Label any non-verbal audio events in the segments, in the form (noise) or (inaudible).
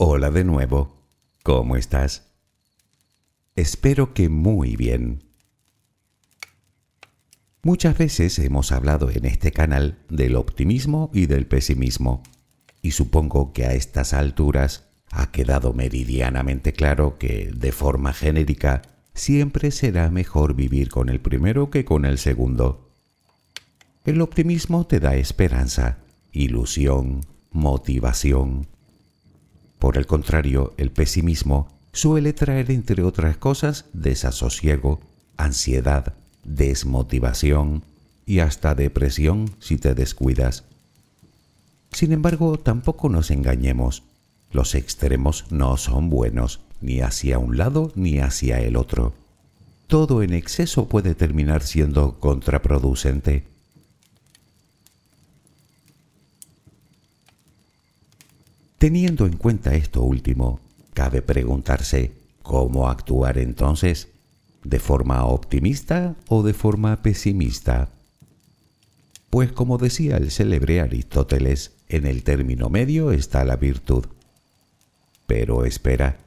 Hola de nuevo, ¿cómo estás? Espero que muy bien. Muchas veces hemos hablado en este canal del optimismo y del pesimismo, y supongo que a estas alturas ha quedado meridianamente claro que, de forma genérica, siempre será mejor vivir con el primero que con el segundo. El optimismo te da esperanza, ilusión, motivación, por el contrario, el pesimismo suele traer, entre otras cosas, desasosiego, ansiedad, desmotivación y hasta depresión si te descuidas. Sin embargo, tampoco nos engañemos. Los extremos no son buenos, ni hacia un lado ni hacia el otro. Todo en exceso puede terminar siendo contraproducente. Teniendo en cuenta esto último, cabe preguntarse cómo actuar entonces, de forma optimista o de forma pesimista. Pues como decía el célebre Aristóteles, en el término medio está la virtud. Pero espera,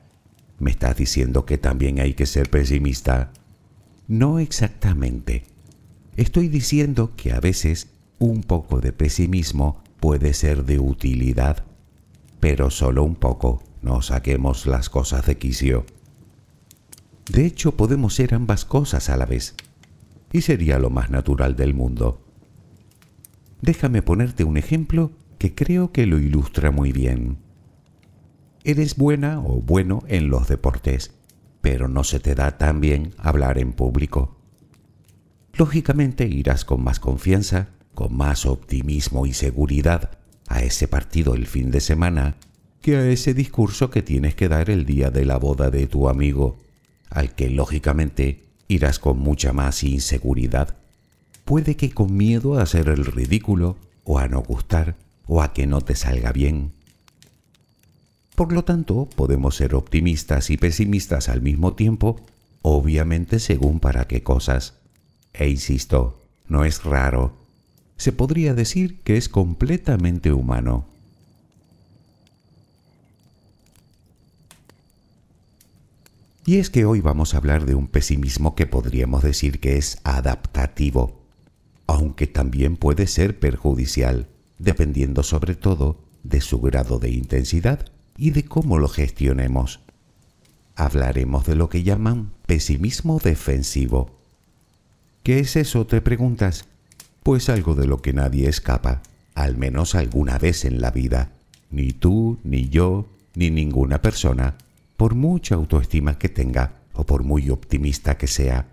¿me estás diciendo que también hay que ser pesimista? No exactamente. Estoy diciendo que a veces un poco de pesimismo puede ser de utilidad pero solo un poco, no saquemos las cosas de quicio. De hecho, podemos ser ambas cosas a la vez, y sería lo más natural del mundo. Déjame ponerte un ejemplo que creo que lo ilustra muy bien. Eres buena o bueno en los deportes, pero no se te da tan bien hablar en público. Lógicamente irás con más confianza, con más optimismo y seguridad a ese partido el fin de semana que a ese discurso que tienes que dar el día de la boda de tu amigo, al que lógicamente irás con mucha más inseguridad. Puede que con miedo a hacer el ridículo, o a no gustar, o a que no te salga bien. Por lo tanto, podemos ser optimistas y pesimistas al mismo tiempo, obviamente según para qué cosas. E insisto, no es raro se podría decir que es completamente humano. Y es que hoy vamos a hablar de un pesimismo que podríamos decir que es adaptativo, aunque también puede ser perjudicial, dependiendo sobre todo de su grado de intensidad y de cómo lo gestionemos. Hablaremos de lo que llaman pesimismo defensivo. ¿Qué es eso? Te preguntas pues algo de lo que nadie escapa, al menos alguna vez en la vida. Ni tú, ni yo, ni ninguna persona, por mucha autoestima que tenga o por muy optimista que sea.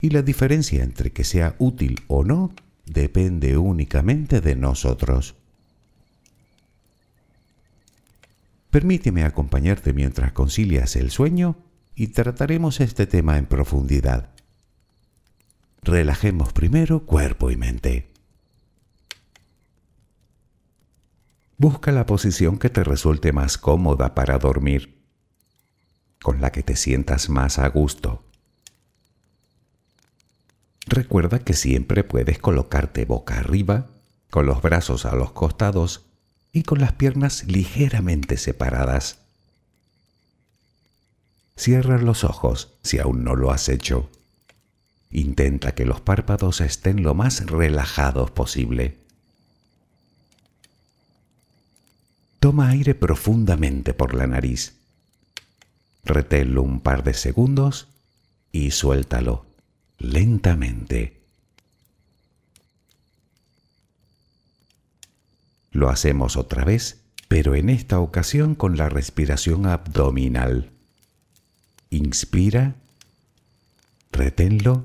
Y la diferencia entre que sea útil o no depende únicamente de nosotros. Permíteme acompañarte mientras concilias el sueño y trataremos este tema en profundidad. Relajemos primero cuerpo y mente. Busca la posición que te resulte más cómoda para dormir, con la que te sientas más a gusto. Recuerda que siempre puedes colocarte boca arriba, con los brazos a los costados y con las piernas ligeramente separadas. Cierra los ojos si aún no lo has hecho. Intenta que los párpados estén lo más relajados posible. Toma aire profundamente por la nariz. Reténlo un par de segundos y suéltalo lentamente. Lo hacemos otra vez, pero en esta ocasión con la respiración abdominal. Inspira, reténlo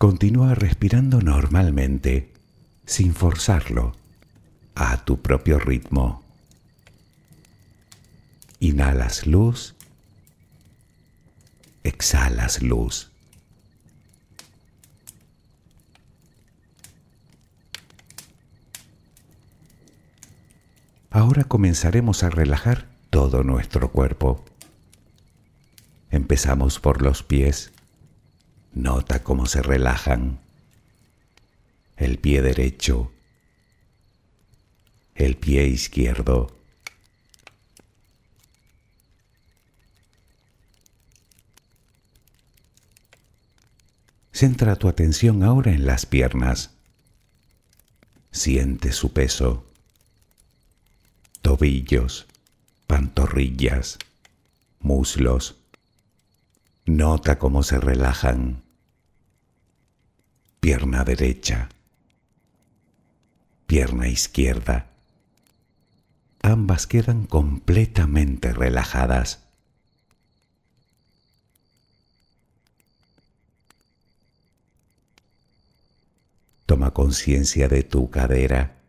Continúa respirando normalmente, sin forzarlo, a tu propio ritmo. Inhalas luz, exhalas luz. Ahora comenzaremos a relajar todo nuestro cuerpo. Empezamos por los pies. Nota cómo se relajan. El pie derecho. El pie izquierdo. Centra tu atención ahora en las piernas. Siente su peso tobillos, pantorrillas, muslos. Nota cómo se relajan. Pierna derecha, pierna izquierda. Ambas quedan completamente relajadas. Toma conciencia de tu cadera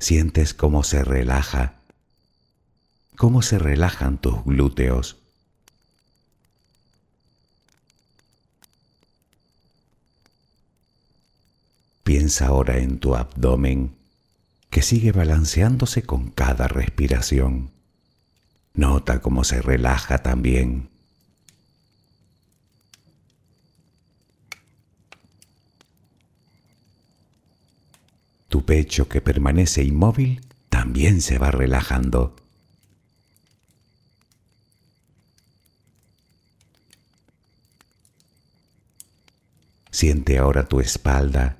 Sientes cómo se relaja, cómo se relajan tus glúteos. Piensa ahora en tu abdomen que sigue balanceándose con cada respiración. Nota cómo se relaja también. Tu pecho que permanece inmóvil también se va relajando. Siente ahora tu espalda.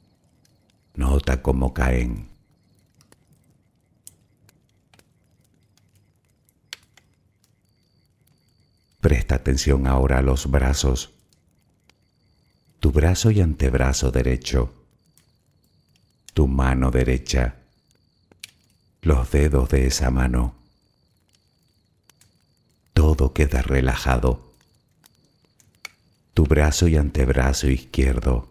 Nota cómo caen. Presta atención ahora a los brazos. Tu brazo y antebrazo derecho tu mano derecha, los dedos de esa mano. Todo queda relajado. Tu brazo y antebrazo izquierdo,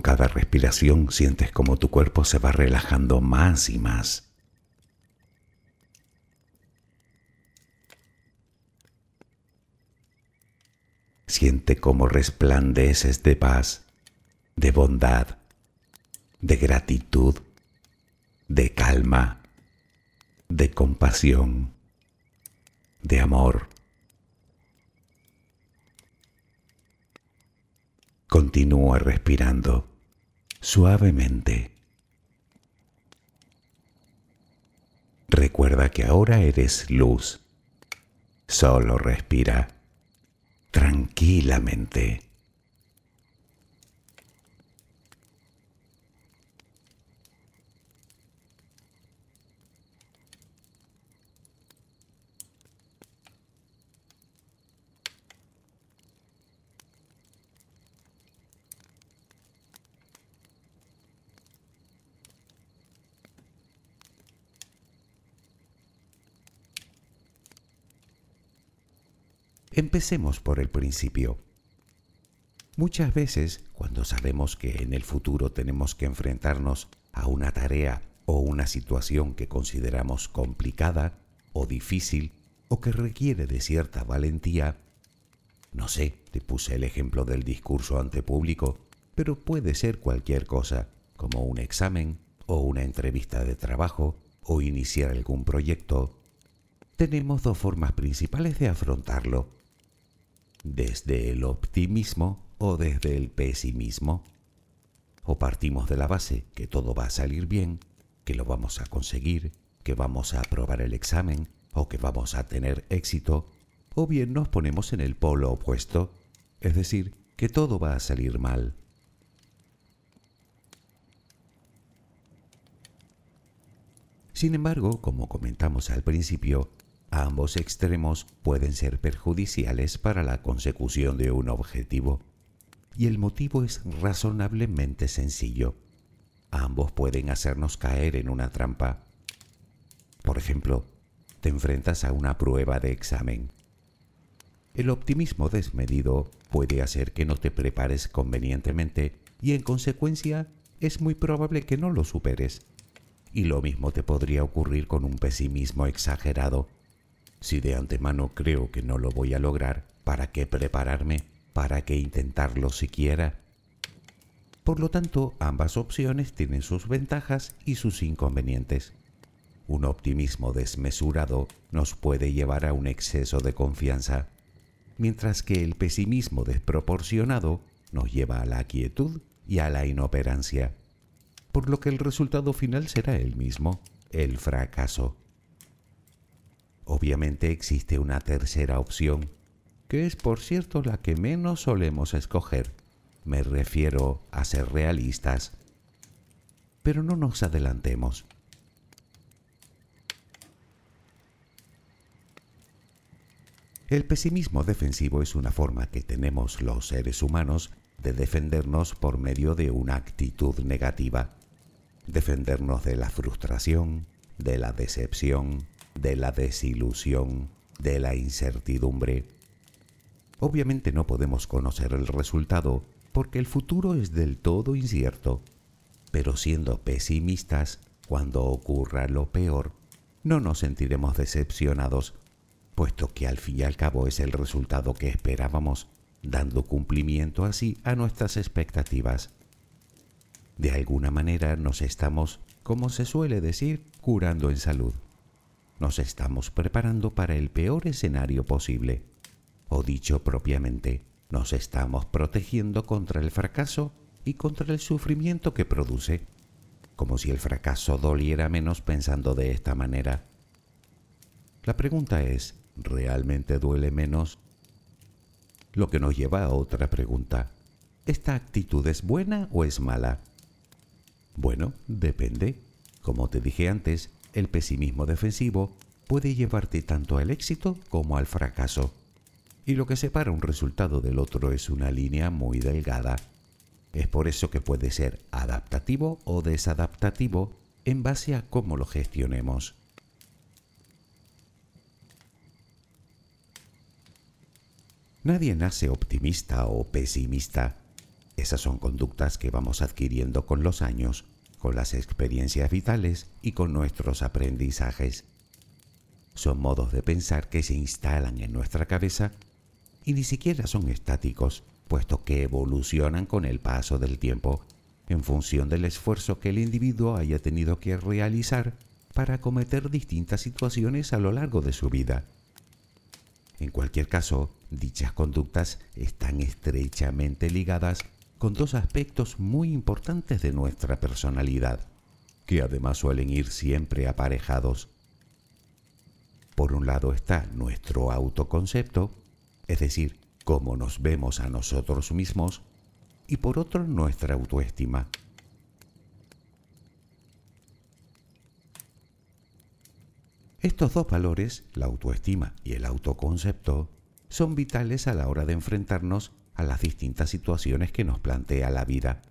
Con cada respiración sientes como tu cuerpo se va relajando más y más. Siente cómo resplandeces de paz, de bondad, de gratitud, de calma, de compasión, de amor. Continúa respirando suavemente. Recuerda que ahora eres luz. Solo respira tranquilamente. Empecemos por el principio. Muchas veces, cuando sabemos que en el futuro tenemos que enfrentarnos a una tarea o una situación que consideramos complicada o difícil o que requiere de cierta valentía, no sé, te puse el ejemplo del discurso ante público, pero puede ser cualquier cosa, como un examen o una entrevista de trabajo o iniciar algún proyecto. Tenemos dos formas principales de afrontarlo desde el optimismo o desde el pesimismo. O partimos de la base que todo va a salir bien, que lo vamos a conseguir, que vamos a aprobar el examen o que vamos a tener éxito, o bien nos ponemos en el polo opuesto, es decir, que todo va a salir mal. Sin embargo, como comentamos al principio, Ambos extremos pueden ser perjudiciales para la consecución de un objetivo, y el motivo es razonablemente sencillo. Ambos pueden hacernos caer en una trampa. Por ejemplo, te enfrentas a una prueba de examen. El optimismo desmedido puede hacer que no te prepares convenientemente y en consecuencia es muy probable que no lo superes. Y lo mismo te podría ocurrir con un pesimismo exagerado si de antemano creo que no lo voy a lograr, ¿para qué prepararme? ¿Para qué intentarlo siquiera? Por lo tanto, ambas opciones tienen sus ventajas y sus inconvenientes. Un optimismo desmesurado nos puede llevar a un exceso de confianza, mientras que el pesimismo desproporcionado nos lleva a la quietud y a la inoperancia, por lo que el resultado final será el mismo, el fracaso. Obviamente existe una tercera opción, que es por cierto la que menos solemos escoger. Me refiero a ser realistas. Pero no nos adelantemos. El pesimismo defensivo es una forma que tenemos los seres humanos de defendernos por medio de una actitud negativa. Defendernos de la frustración, de la decepción, de la desilusión, de la incertidumbre. Obviamente no podemos conocer el resultado porque el futuro es del todo incierto, pero siendo pesimistas, cuando ocurra lo peor, no nos sentiremos decepcionados, puesto que al fin y al cabo es el resultado que esperábamos, dando cumplimiento así a nuestras expectativas. De alguna manera nos estamos, como se suele decir, curando en salud nos estamos preparando para el peor escenario posible. O dicho propiamente, nos estamos protegiendo contra el fracaso y contra el sufrimiento que produce, como si el fracaso doliera menos pensando de esta manera. La pregunta es, ¿realmente duele menos? Lo que nos lleva a otra pregunta. ¿esta actitud es buena o es mala? Bueno, depende. Como te dije antes, el pesimismo defensivo puede llevarte tanto al éxito como al fracaso. Y lo que separa un resultado del otro es una línea muy delgada. Es por eso que puede ser adaptativo o desadaptativo en base a cómo lo gestionemos. Nadie nace optimista o pesimista. Esas son conductas que vamos adquiriendo con los años, con las experiencias vitales y con nuestros aprendizajes. Son modos de pensar que se instalan en nuestra cabeza y ni siquiera son estáticos, puesto que evolucionan con el paso del tiempo, en función del esfuerzo que el individuo haya tenido que realizar para acometer distintas situaciones a lo largo de su vida. En cualquier caso, dichas conductas están estrechamente ligadas con dos aspectos muy importantes de nuestra personalidad, que además suelen ir siempre aparejados. Por un lado está nuestro autoconcepto, es decir, cómo nos vemos a nosotros mismos, y por otro nuestra autoestima. Estos dos valores, la autoestima y el autoconcepto, son vitales a la hora de enfrentarnos a las distintas situaciones que nos plantea la vida.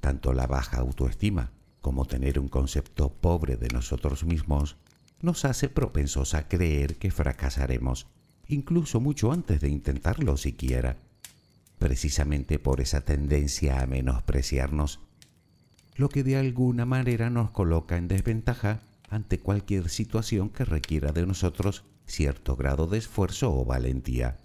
Tanto la baja autoestima como tener un concepto pobre de nosotros mismos nos hace propensos a creer que fracasaremos incluso mucho antes de intentarlo siquiera, precisamente por esa tendencia a menospreciarnos, lo que de alguna manera nos coloca en desventaja ante cualquier situación que requiera de nosotros cierto grado de esfuerzo o valentía.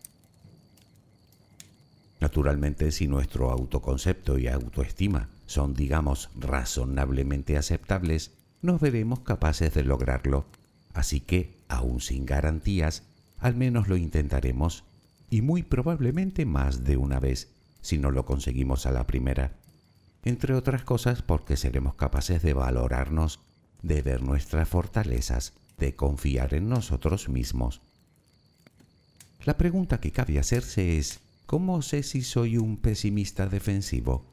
Naturalmente, si nuestro autoconcepto y autoestima son, digamos, razonablemente aceptables, nos veremos capaces de lograrlo. Así que, aún sin garantías, al menos lo intentaremos y muy probablemente más de una vez, si no lo conseguimos a la primera. Entre otras cosas porque seremos capaces de valorarnos, de ver nuestras fortalezas, de confiar en nosotros mismos. La pregunta que cabe hacerse es, ¿cómo sé si soy un pesimista defensivo?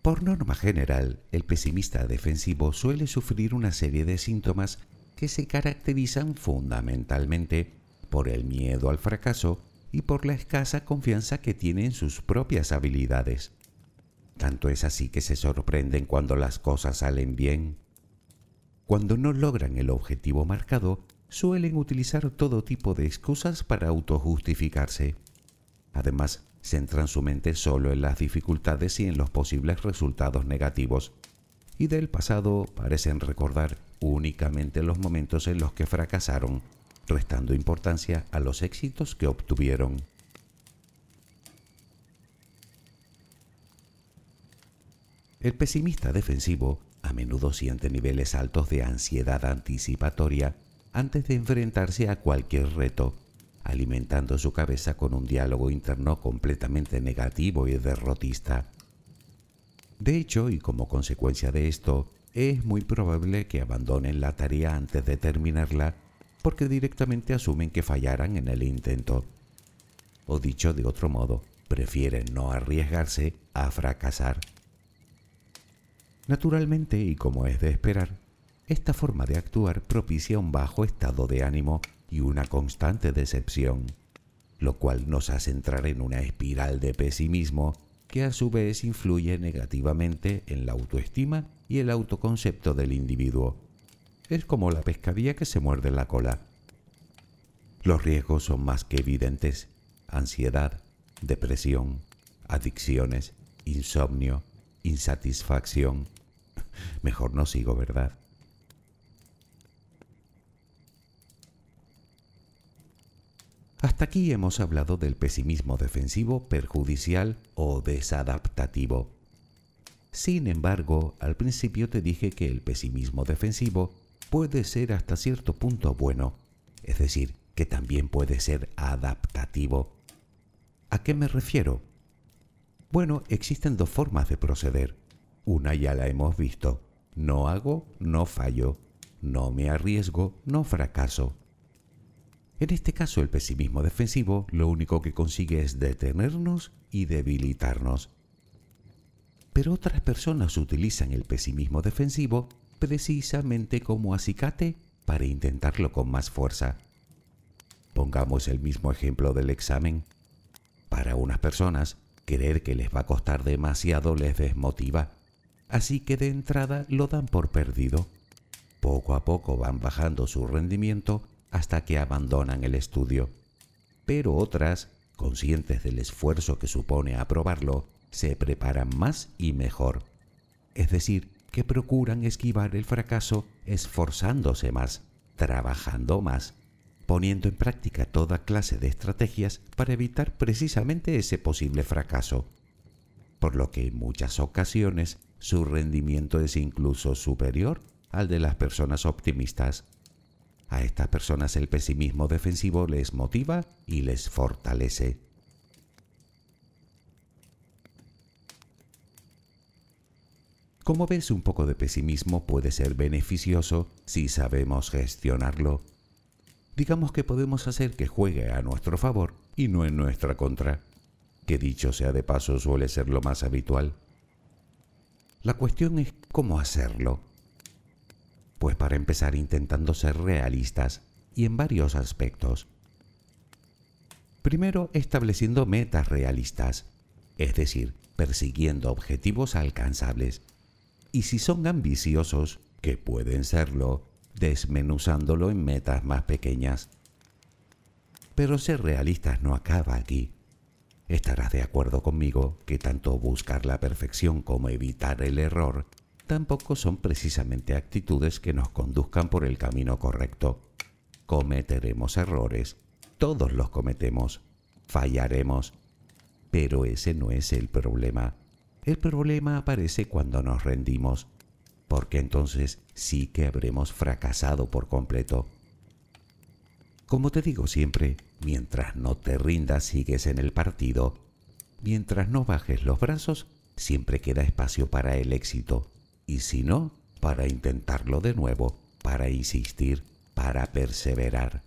Por norma general, el pesimista defensivo suele sufrir una serie de síntomas que se caracterizan fundamentalmente por el miedo al fracaso y por la escasa confianza que tiene en sus propias habilidades. Tanto es así que se sorprenden cuando las cosas salen bien. Cuando no logran el objetivo marcado, suelen utilizar todo tipo de excusas para autojustificarse. Además, centran su mente solo en las dificultades y en los posibles resultados negativos, y del pasado parecen recordar únicamente los momentos en los que fracasaron, restando importancia a los éxitos que obtuvieron. El pesimista defensivo a menudo siente niveles altos de ansiedad anticipatoria antes de enfrentarse a cualquier reto alimentando su cabeza con un diálogo interno completamente negativo y derrotista. De hecho, y como consecuencia de esto, es muy probable que abandonen la tarea antes de terminarla porque directamente asumen que fallarán en el intento. O dicho de otro modo, prefieren no arriesgarse a fracasar. Naturalmente, y como es de esperar, esta forma de actuar propicia un bajo estado de ánimo y una constante decepción, lo cual nos hace entrar en una espiral de pesimismo que a su vez influye negativamente en la autoestima y el autoconcepto del individuo. Es como la pescadilla que se muerde la cola. Los riesgos son más que evidentes. Ansiedad, depresión, adicciones, insomnio, insatisfacción. (laughs) Mejor no sigo, ¿verdad? Hasta aquí hemos hablado del pesimismo defensivo perjudicial o desadaptativo. Sin embargo, al principio te dije que el pesimismo defensivo puede ser hasta cierto punto bueno, es decir, que también puede ser adaptativo. ¿A qué me refiero? Bueno, existen dos formas de proceder. Una ya la hemos visto. No hago, no fallo. No me arriesgo, no fracaso. En este caso el pesimismo defensivo lo único que consigue es detenernos y debilitarnos. Pero otras personas utilizan el pesimismo defensivo precisamente como acicate para intentarlo con más fuerza. Pongamos el mismo ejemplo del examen. Para unas personas, creer que les va a costar demasiado les desmotiva, así que de entrada lo dan por perdido. Poco a poco van bajando su rendimiento hasta que abandonan el estudio. Pero otras, conscientes del esfuerzo que supone aprobarlo, se preparan más y mejor. Es decir, que procuran esquivar el fracaso esforzándose más, trabajando más, poniendo en práctica toda clase de estrategias para evitar precisamente ese posible fracaso, por lo que en muchas ocasiones su rendimiento es incluso superior al de las personas optimistas. A estas personas el pesimismo defensivo les motiva y les fortalece. Como ves, un poco de pesimismo puede ser beneficioso si sabemos gestionarlo. Digamos que podemos hacer que juegue a nuestro favor y no en nuestra contra, que dicho sea de paso suele ser lo más habitual. La cuestión es cómo hacerlo. Pues para empezar intentando ser realistas y en varios aspectos. Primero, estableciendo metas realistas, es decir, persiguiendo objetivos alcanzables y si son ambiciosos, que pueden serlo, desmenuzándolo en metas más pequeñas. Pero ser realistas no acaba aquí. Estarás de acuerdo conmigo que tanto buscar la perfección como evitar el error tampoco son precisamente actitudes que nos conduzcan por el camino correcto. Cometeremos errores, todos los cometemos, fallaremos, pero ese no es el problema. El problema aparece cuando nos rendimos, porque entonces sí que habremos fracasado por completo. Como te digo siempre, mientras no te rindas sigues en el partido. Mientras no bajes los brazos, siempre queda espacio para el éxito. Y si no, para intentarlo de nuevo, para insistir, para perseverar.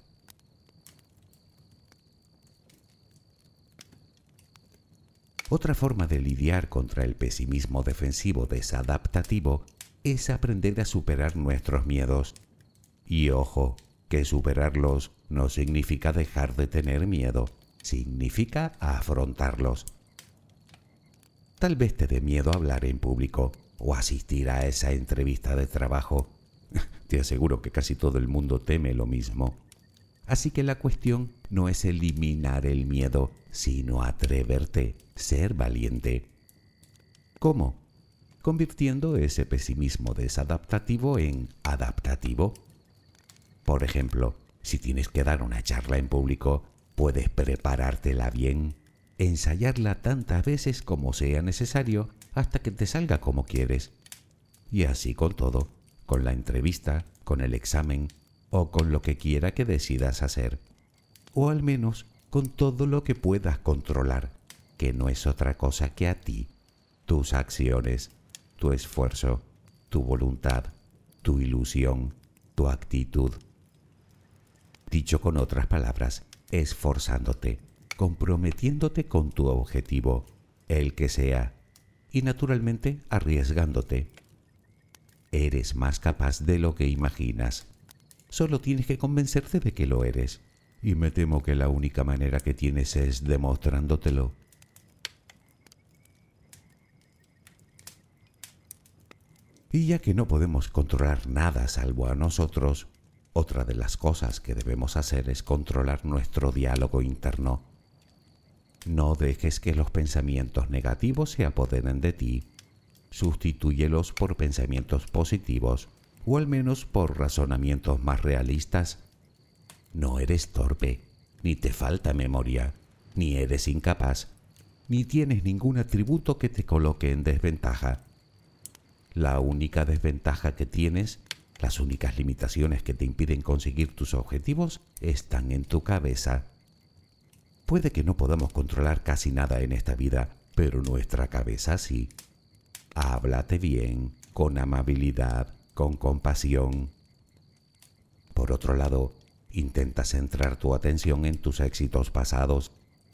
Otra forma de lidiar contra el pesimismo defensivo desadaptativo es aprender a superar nuestros miedos. Y ojo, que superarlos no significa dejar de tener miedo, significa afrontarlos. Tal vez te dé miedo hablar en público o asistir a esa entrevista de trabajo. (laughs) Te aseguro que casi todo el mundo teme lo mismo. Así que la cuestión no es eliminar el miedo, sino atreverte, ser valiente. ¿Cómo? Convirtiendo ese pesimismo desadaptativo en adaptativo. Por ejemplo, si tienes que dar una charla en público, puedes preparártela bien, ensayarla tantas veces como sea necesario hasta que te salga como quieres. Y así con todo, con la entrevista, con el examen, o con lo que quiera que decidas hacer, o al menos con todo lo que puedas controlar, que no es otra cosa que a ti, tus acciones, tu esfuerzo, tu voluntad, tu ilusión, tu actitud. Dicho con otras palabras, esforzándote, comprometiéndote con tu objetivo, el que sea, y naturalmente arriesgándote. Eres más capaz de lo que imaginas. Solo tienes que convencerte de que lo eres. Y me temo que la única manera que tienes es demostrándotelo. Y ya que no podemos controlar nada salvo a nosotros, otra de las cosas que debemos hacer es controlar nuestro diálogo interno. No dejes que los pensamientos negativos se apoderen de ti. Sustitúyelos por pensamientos positivos o al menos por razonamientos más realistas. No eres torpe, ni te falta memoria, ni eres incapaz, ni tienes ningún atributo que te coloque en desventaja. La única desventaja que tienes, las únicas limitaciones que te impiden conseguir tus objetivos, están en tu cabeza. Puede que no podamos controlar casi nada en esta vida, pero nuestra cabeza sí. Háblate bien, con amabilidad, con compasión. Por otro lado, intenta centrar tu atención en tus éxitos pasados,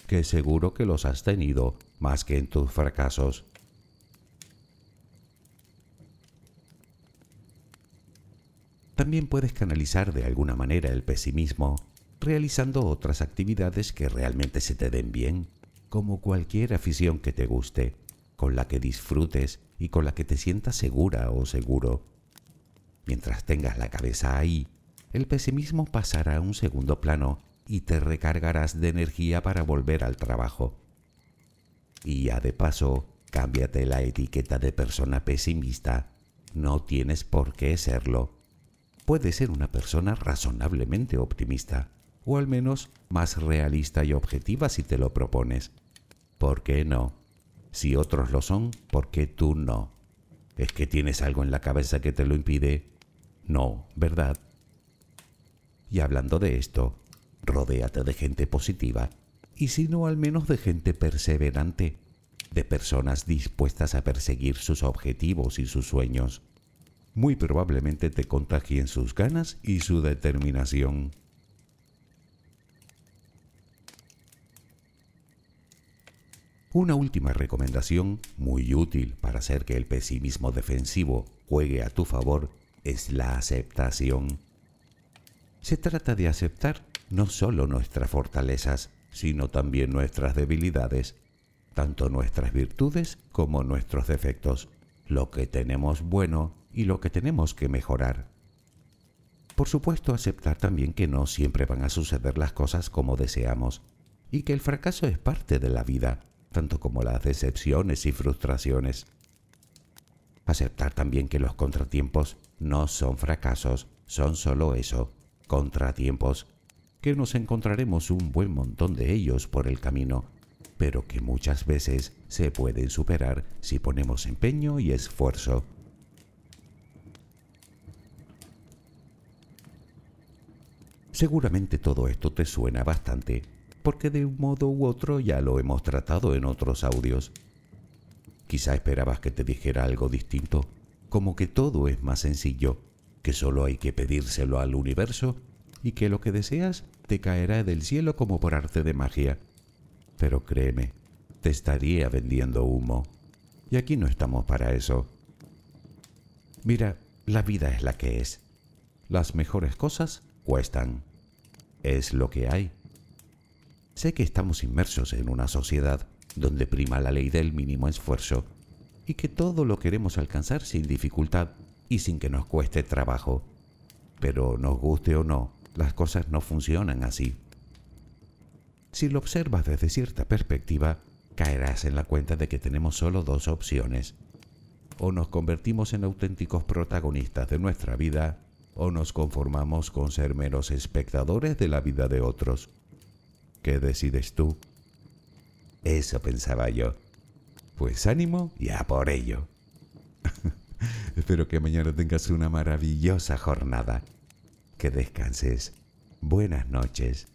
que seguro que los has tenido más que en tus fracasos. También puedes canalizar de alguna manera el pesimismo realizando otras actividades que realmente se te den bien, como cualquier afición que te guste, con la que disfrutes y con la que te sientas segura o seguro. Mientras tengas la cabeza ahí, el pesimismo pasará a un segundo plano y te recargarás de energía para volver al trabajo. Y ya de paso, cámbiate la etiqueta de persona pesimista. No tienes por qué serlo. Puedes ser una persona razonablemente optimista, o al menos más realista y objetiva si te lo propones. ¿Por qué no? Si otros lo son, ¿por qué tú no? ¿Es que tienes algo en la cabeza que te lo impide? No, ¿verdad? Y hablando de esto, rodéate de gente positiva, y si no al menos de gente perseverante, de personas dispuestas a perseguir sus objetivos y sus sueños. Muy probablemente te contagien sus ganas y su determinación. Una última recomendación, muy útil para hacer que el pesimismo defensivo juegue a tu favor, es la aceptación. Se trata de aceptar no solo nuestras fortalezas, sino también nuestras debilidades, tanto nuestras virtudes como nuestros defectos, lo que tenemos bueno y lo que tenemos que mejorar. Por supuesto, aceptar también que no siempre van a suceder las cosas como deseamos y que el fracaso es parte de la vida tanto como las decepciones y frustraciones. Aceptar también que los contratiempos no son fracasos, son solo eso, contratiempos, que nos encontraremos un buen montón de ellos por el camino, pero que muchas veces se pueden superar si ponemos empeño y esfuerzo. Seguramente todo esto te suena bastante porque de un modo u otro ya lo hemos tratado en otros audios. Quizá esperabas que te dijera algo distinto, como que todo es más sencillo, que solo hay que pedírselo al universo y que lo que deseas te caerá del cielo como por arte de magia. Pero créeme, te estaría vendiendo humo. Y aquí no estamos para eso. Mira, la vida es la que es. Las mejores cosas cuestan. Es lo que hay. Sé que estamos inmersos en una sociedad donde prima la ley del mínimo esfuerzo y que todo lo queremos alcanzar sin dificultad y sin que nos cueste trabajo. Pero nos guste o no, las cosas no funcionan así. Si lo observas desde cierta perspectiva, caerás en la cuenta de que tenemos solo dos opciones. O nos convertimos en auténticos protagonistas de nuestra vida, o nos conformamos con ser meros espectadores de la vida de otros. ¿Qué decides tú? Eso pensaba yo. Pues ánimo ya por ello. (laughs) Espero que mañana tengas una maravillosa jornada. Que descanses. Buenas noches.